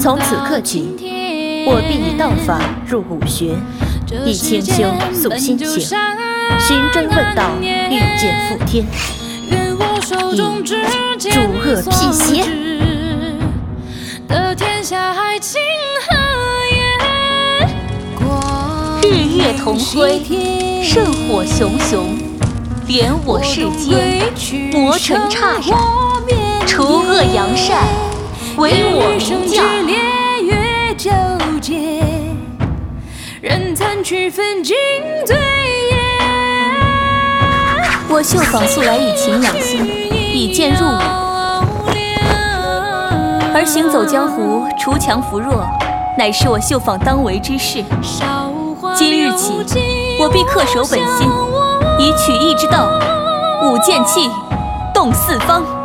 从此刻起，我必以道法入武学，以清修塑心性，寻真问道，御剑赴天，以诸恶辟邪。日月同辉，圣火熊熊，点我世间，魔尘刹刹，除恶扬善，唯我名教。我绣坊素来以情养心，以剑入伍，而行走江湖，除强扶弱，乃是我绣坊当为之事。今日起，我必恪守本心，以曲艺之道，舞剑气，动四方。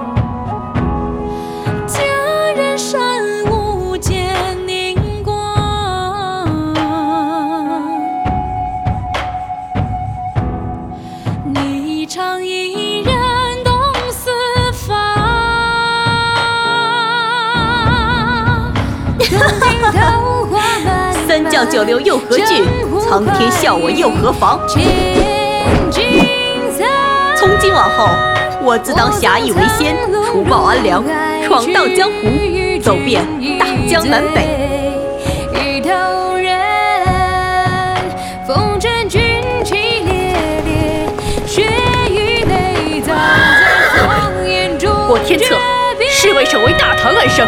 三教九流又何惧？苍天笑我又何妨？从今往后，我自当侠义为先，除暴安良，闯荡江湖，走遍大江南北。我天策，誓为守卫大唐安生。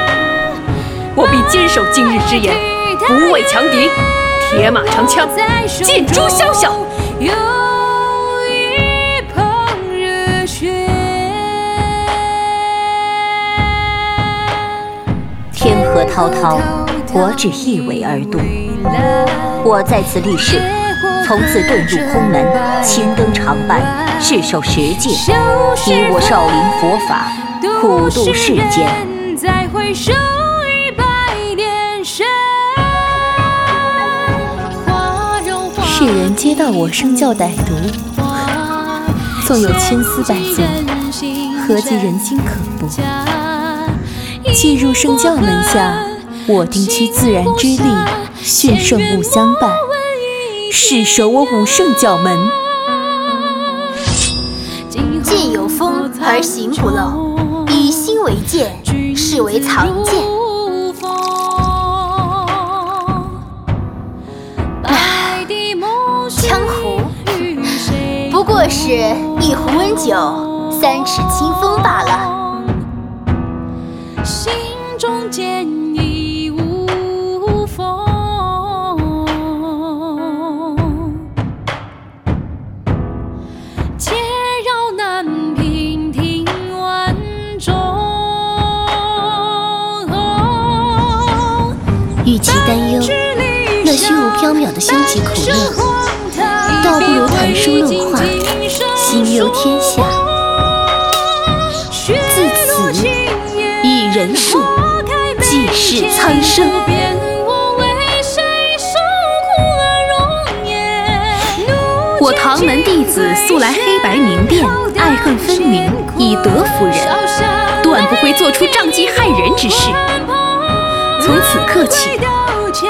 我必坚守今日之言，不畏强敌，铁马长枪，尽诛宵小。天河滔滔，我只一苇而渡。我在此立誓，从此遁入空门，青灯长伴，誓守十戒，以我少林佛法，普度世间。世人皆道我生教歹毒，纵有千丝百足，何及人心可怖？既入圣教门下，我定趋自然之力，训圣物相伴，誓守我武圣教门。剑有锋而行不露，以心为剑，视为藏剑。是一壶温酒，三尺清风罢了。心中剑意无风，且绕南屏听万钟。与其担忧那虚无缥缈的心疾苦乐，心忧天下，自此以人数济世苍生。我唐门弟子素来黑白明辨，爱恨分明，以德服人，断不会做出仗义害人之事。从此刻起，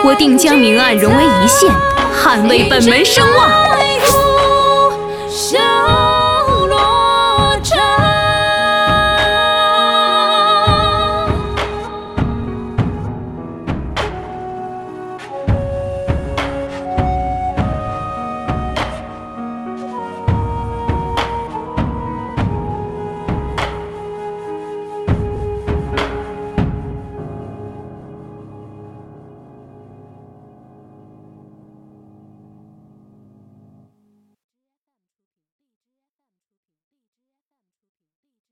我定将明暗融为一线，捍卫本门声望。